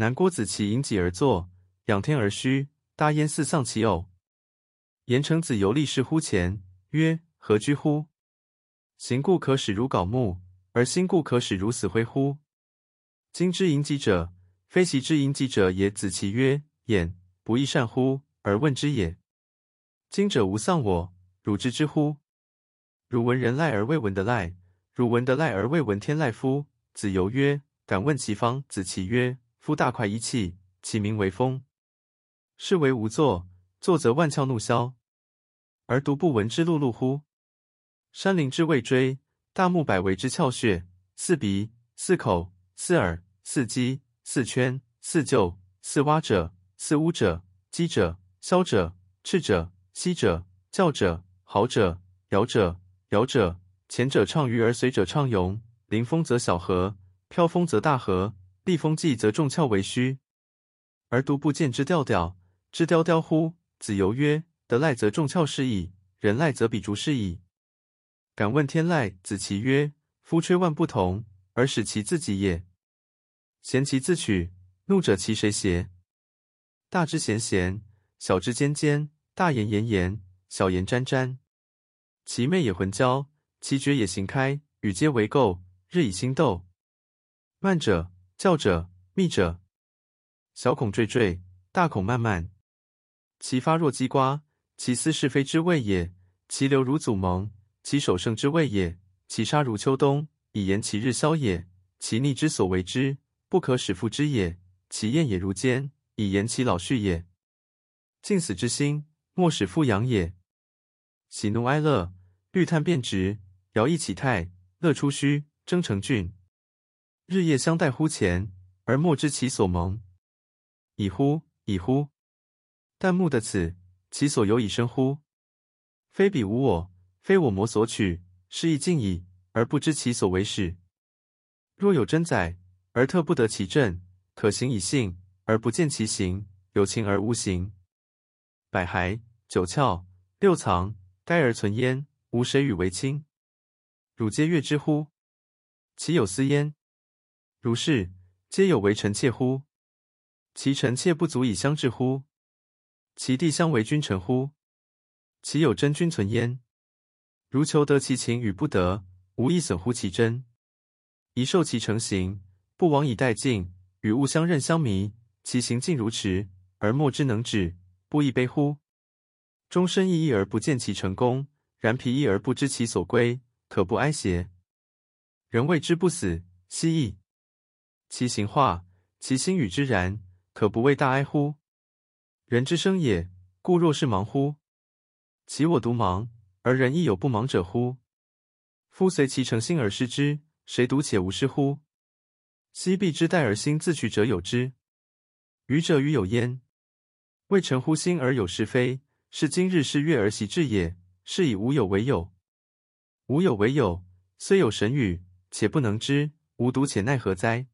南郭子綦引己而坐，仰天而虚，大焉似丧其偶。言成子游历视乎前，曰：何居乎？形故可使如槁木，而心故可使如死灰乎？今之引己者，非昔之引己者也。子綦曰：眼，不亦善乎？而问之也。今者无丧我，汝知之乎？汝闻人赖而未闻的赖，汝闻的赖而未闻天赖夫？子游曰：敢问其方。子綦曰：夫大块一气，其名为风。是为无作，作则万窍怒消，而独不闻之碌碌乎？山林之未锥，大木百为之窍穴。似鼻，似口，似耳，似鸡，似圈，似臼，似蛙者，似乌者，鸡者，枭者，赤者。犀者，叫者，号者，摇者，摇者。前者畅鱼而随者畅泳，临风则小河，飘风则大河，避风季则众窍为虚，而独不见之调调，之雕雕乎？子游曰：德赖则众窍是矣，人赖则彼竹是矣。敢问天籁。子其曰：夫吹万不同，而使其自己也。贤其自取，怒者其谁谐？大之弦弦，小之尖尖。大言炎炎，小言沾沾。其媚也浑交，其绝也行开。与皆为垢，日以星斗。慢者，叫者，密者。小孔惴惴，大孔漫漫。其发若鸡瓜，其丝是非之谓也。其流如祖蒙，其首盛之谓也。其杀如秋冬，以延其日消也。其逆之所为之，不可使复之也。其厌也如坚，以延其老去也。尽死之心，莫使复养也。喜怒哀乐，虑叹变直，摇曳起态，乐出虚，争成峻。日夜相待乎前，而莫知其所蒙。已乎！已乎！但慕得此，其所由已生乎？非彼无我，非我魔所取，是亦尽矣，而不知其所为始。若有真宰，而特不得其正；可行以信，而不见其行；有情而无行。百骸。九窍六藏，该而存焉，吾谁与为亲？汝皆悦之乎？其有斯焉？如是，皆有为臣妾乎？其臣妾不足以相治乎？其弟相为君臣乎？其有真君存焉？如求得其情与不得，无益损乎其真？宜受其诚行，不枉以殆尽，与物相认相迷，其行尽如驰，而莫之能止，不亦悲乎？终身奕奕而不见其成功，然疲役而不知其所归，可不哀邪？人谓之不死，希异。其行化，其心与之然，可不谓大哀乎？人之生也，故若是盲乎？其我独盲，而人亦有不盲者乎？夫随其诚心而失之，谁独且无失乎？昔必之殆而心自取者有之，愚者与有焉。未诚乎心而有是非。是今日是月而习至也。是以无有为有。无有为有，虽有神语，且不能知。吾独且奈何哉？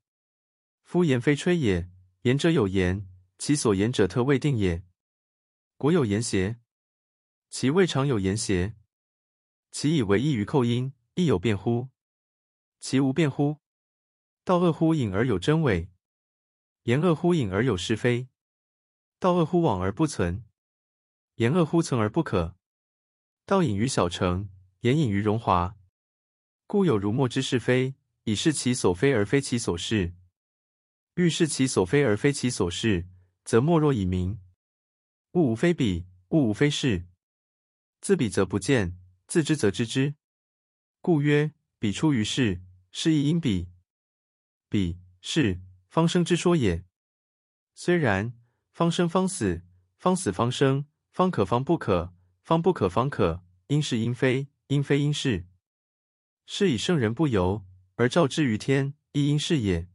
夫言非吹也，言者有言，其所言者特未定也。国有言邪？其未尝有言邪？其以为异于寇因，亦有辩乎？其无辩乎？道恶乎隐而有真伪？言恶乎隐而有是非？道恶乎往而不存？言恶乎存而不可，道隐于小成，言隐于荣华。故有如墨之是非，以是其所非而非其所是。欲是其所非而非其所是，则莫若以明。物无非彼，物无非是。自彼则不见，自知则知之。故曰：彼出于世，是亦因彼。彼是方生之说也。虽然，方生方死，方死方生。方可方不可，方不可方可，因是因非，因非因是。是以圣人不由而照之于天，亦因是也。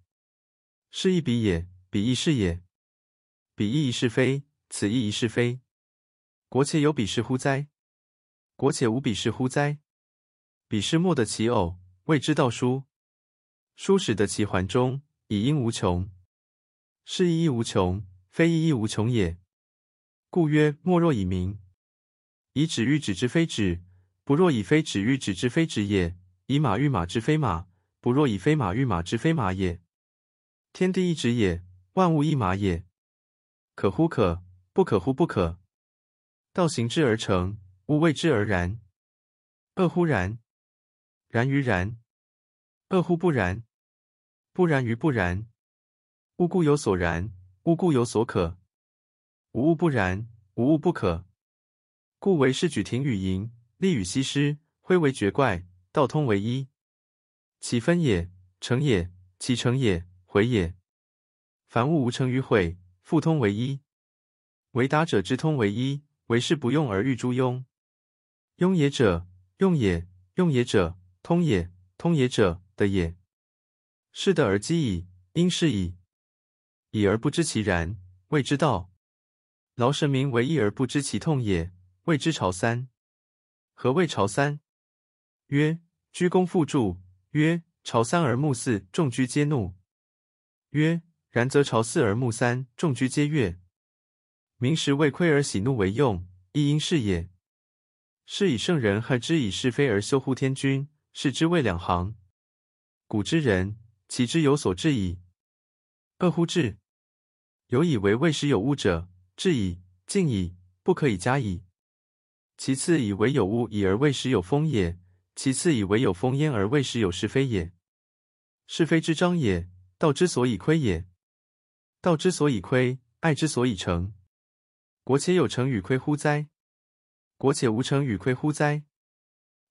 是亦彼也，彼亦是也。彼亦一是非，此亦一是非。国且有彼是乎哉？国且无彼是乎哉？彼是莫得其偶，谓之道书。书始得其环中，以应无穷。是亦亦无穷，非亦亦无穷也。故曰：莫若以名。以指喻指之非指，不若以非指喻指之非指也。以马喻马之非马，不若以非马喻马之非马也。天地一指也，万物一马也。可乎可，不可乎不可。道行之而成，物谓之而然。恶乎然？然于然。恶乎不然？不然于不然。物固有所然，物固有所可。无物不然，无物不可。故为是举亭与盈，立与西施，恢为绝怪，道通为一。其分也，成也；其成也，毁也。凡物无成于毁。复通为一，为达者之通为一，为是不用而欲诸庸。庸也者，用也；用也者，通也；通也者，得也。是得而积矣，应是矣。已而不知其然，谓之道。劳神明为一而不知其痛也，谓之朝三。何谓朝三？曰：居功复祝。曰：朝三而暮四，众居皆怒。曰。然则朝四而暮三，众居皆悦。民时为亏而喜怒为用，亦应是也。是以圣人害之以是非而修乎天君，是之谓两行。古之人，其之有所至矣。恶乎至？有以为未时有物者，至矣，尽矣，不可以加矣。其次以为有物已而未时有风也，其次以为有风焉而未时有是非也。是非之彰也，道之所以亏也。道之所以亏，爱之所以成。国且有成与亏乎哉？国且无成与亏乎哉？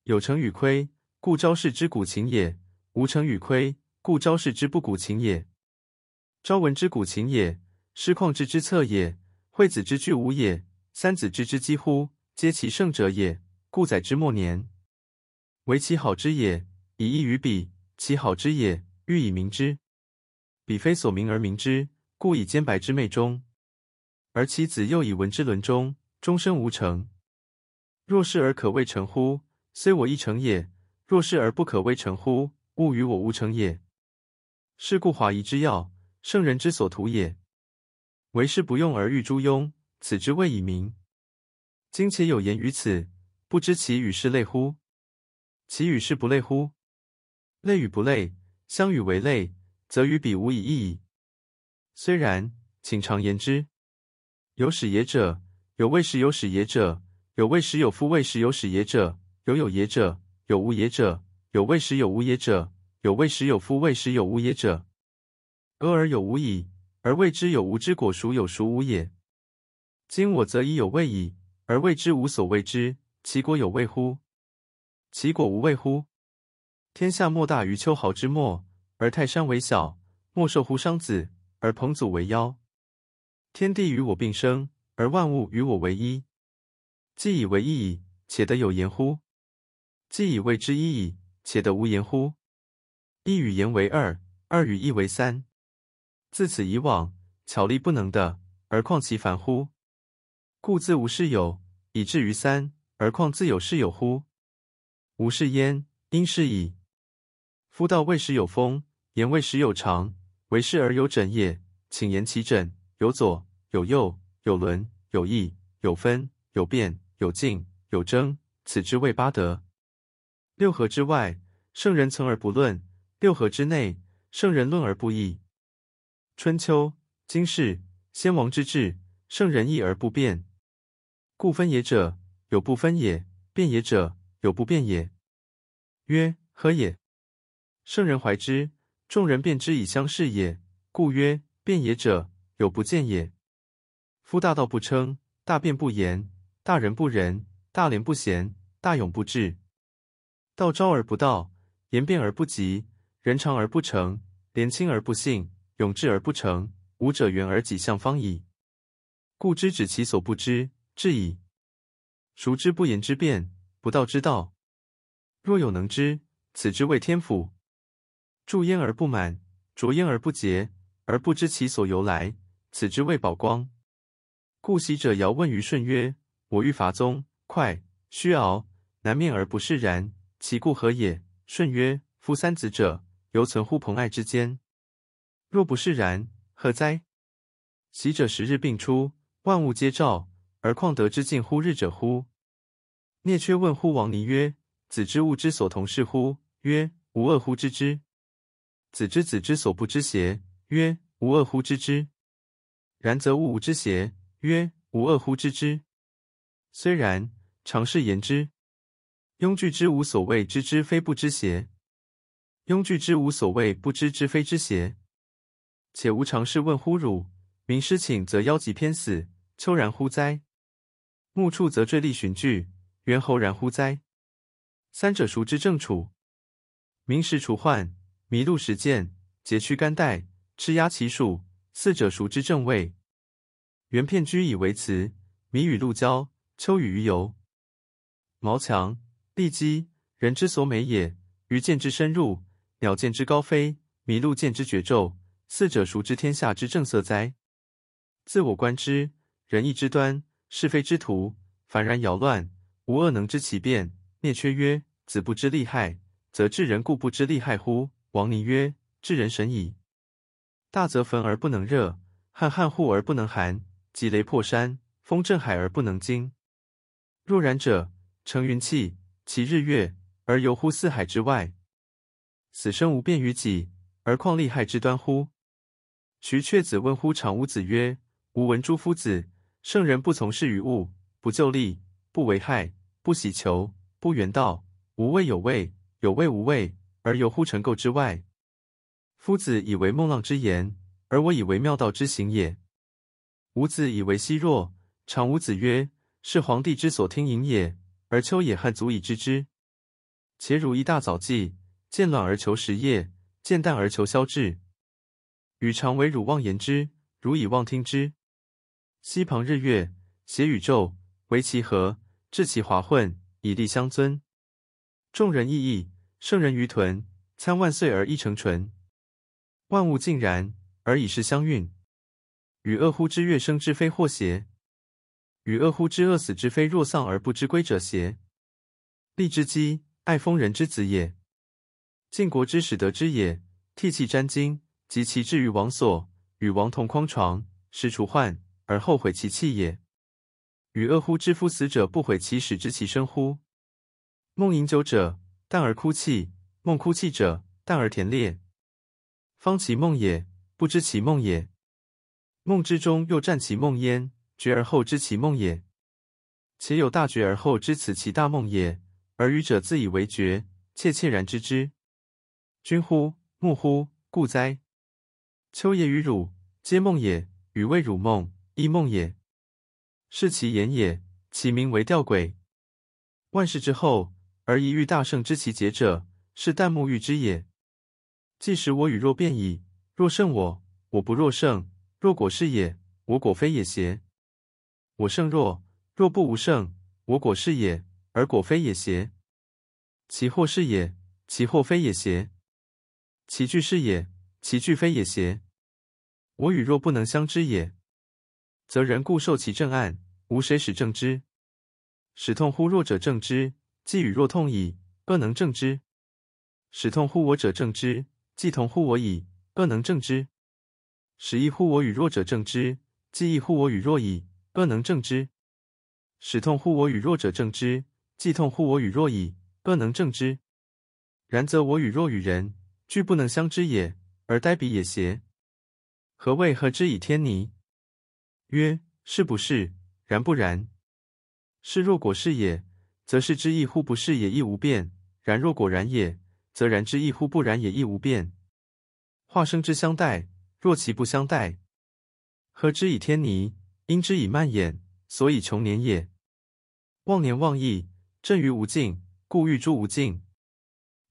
有成与亏，故昭示之古琴也；无成与亏，故昭示之不古琴也。昭文之古琴也，师旷之之策也，惠子之具吾也，三子之之几乎，皆其圣者也，故载之末年。惟其好之也，以异于彼；其好之也，欲以明之。彼非所明而明之。故以兼白之昧中，而其子又以文之伦中，终身无成。若是而可谓成乎？虽我亦成也。若是而不可谓成乎？勿与我无成也。是故华夷之要，圣人之所图也。为是不用而欲诸庸，此之谓以明。今且有言于此，不知其与是类乎？其与是不类乎？类与不类，相与为类，则与彼无以异矣。虽然，请常言之。有始也者，有未时有始也者，有未时有夫未时有始也者，有有也者，有无也者，有未时有无也者，有未时有夫未时有无也者。歌而有无矣，而谓之有无之果孰有孰无也？今我则以有未矣，而谓之无所谓之，其果有未乎？其果无未乎？天下莫大于秋毫之末，而泰山为小；莫寿乎商子。而彭祖为夭，天地与我并生，而万物与我为一。既以为一矣，且得有言乎？既以谓之一矣，且得无言乎？一与言为二，二与一为三。自此以往，巧立不能的，而况其繁乎？故自无事有，以至于三，而况自有事有乎？无是焉，因是矣。夫道未时有风，言未时有长。为是而有枕也，请言其枕：有左，有右，有轮，有翼，有分，有变，有进，有争，此之谓八德。六合之外，圣人存而不论；六合之内，圣人论而不议。春秋、今世、先王之治，圣人议而不变。故分也者，有不分也；辩也者，有不辩也。曰：何也？圣人怀之。众人辩之以相视也，故曰：辩也者，有不见也。夫大道不称，大辩不言，大仁不仁，大廉不贤，大勇不智。道昭而不道，言辩而不及，人长而不成，廉亲而不信，勇智而不成，吾者远而己向方矣。故知止其所不知，至矣。孰知不言之辩，不道之道？若有能知，此之谓天府。助焉而不满，浊焉而不竭，而不知其所由来，此之谓宝光。故昔者尧问于舜曰：“我欲伐宗，快，须敖，难面而不释然，其故何也？”舜曰：“夫三子者，犹存乎朋爱之间。若不释然，何哉？昔者十日并出，万物皆照，而况得之尽乎日者乎？”聂缺问乎王倪曰：“子之物之所同是乎？”曰：“无恶乎知之。”子之子之所不知邪？曰：“无恶乎知之。”然则物无知邪？曰：“无恶乎知之。”虽然，常是言之。庸惧之无所谓知之非不知邪？庸惧之无所谓不知之非知邪？且吾尝试问乎汝：明师请则夭疾偏死，秋然乎哉？暮处则坠力寻惧。猿猴然乎哉？三者孰之正处？明时除患，麋鹿时健，节驱肝带，赤鸭其属。四者孰知正位？原片居以为辞，麋与鹿交，秋与鱼游。毛强，利基，人之所美也。鱼见之深入，鸟见之高飞，麋鹿见之绝骤。四者孰知天下之正色哉？自我观之，仁义之端，是非之途，凡然尧乱。无恶能知其变。聂缺曰：“子不知利害，则治人固不知利害乎？”王倪曰：“至人神矣。大则焚而不能热，撼汉户而不能寒，击雷破山，风震海而不能惊。若然者，乘云气，其日月，而游乎四海之外。死生无变于己，而况利害之端乎？”徐阙子问乎长乌子曰：“吾闻诸夫子，圣人不从事于物，不就利，不为害。”不喜求，不缘道，无畏有畏，有畏无畏，而游乎尘垢之外。夫子以为梦浪之言，而我以为妙道之行也。吾子以为奚若。长吾子曰：“是皇帝之所听盈也，而丘也汉足以知之。且汝一大早计，见卵而求食业，见旦而求消滞。予常为汝妄言之，汝以妄听之。溪旁日月，谐宇宙，为其和。”治其华混，以利相尊。众人异异，圣人于豚，参万岁而一成纯。万物尽然，而以是相运。与恶乎之乐生之非祸邪？与恶乎之恶死之非若丧而不知归者邪？利之基，爱疯人之子也。晋国之始得之也，涕泣沾巾，及其至于王所，与王同匡床，食除患，而后悔其弃也。与恶乎之夫死者不悔其始知其生乎？梦饮酒者，淡而哭泣；梦哭泣者，淡而甜裂。方其梦也，不知其梦也。梦之中又占其梦焉，觉而后知其梦也。且有大觉而后知此其大梦也，而愚者自以为觉，窃窃然知之。君乎？木乎？故哉？秋也与汝，皆梦也；予谓汝梦，亦梦也。是其言也，其名为吊诡。万事之后，而一遇大圣之其节者，是旦暮遇之也。既使我与若变矣，若胜我，我不若胜；若果是也，我果非也邪？我胜若，若不无胜，我果是也，而果非也邪？其或是也，其或非也邪？其俱是也，其俱非也邪？我与若不能相知也。则人固受其正暗，无谁使正之。使痛乎弱者正之，既与弱痛矣，恶能正之。使痛乎我者正之，既同乎我矣，恶能正之。使亦乎我与弱者正之，既亦乎我与弱矣，恶能正之。使痛乎我与弱者正之，既痛乎我与弱矣，恶能正之。然则我与弱与人，俱不能相知也，而呆彼也邪？何谓何之以天倪？曰：是不是？然不然。是若果是也，则是之异乎不是也亦无变；然若果然也，则然之异乎不然也亦无变。化生之相待，若其不相待，何之以天倪，因之以慢眼，所以穷年也。忘年忘义，正于无尽，故欲诸无尽。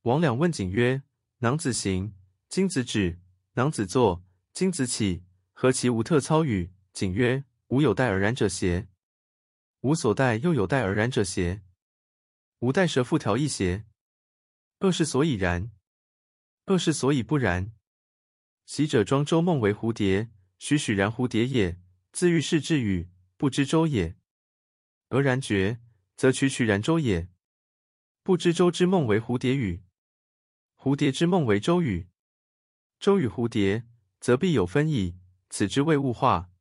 王两问景曰：囊子行，金子止；囊子坐，金子起，何其无特操与？景曰：“吾有待而然者邪？吾所待又有待而然者邪？吾待舌复调一邪？恶是所以然，恶是所以不然。昔者庄周梦为蝴蝶，栩栩然蝴蝶也，自喻是至语，不知周也。俄然觉，则栩栩然周也。不知周之梦为蝴蝶语，蝴蝶之梦为周语。周与蝴蝶，则必有分矣。此之谓物化。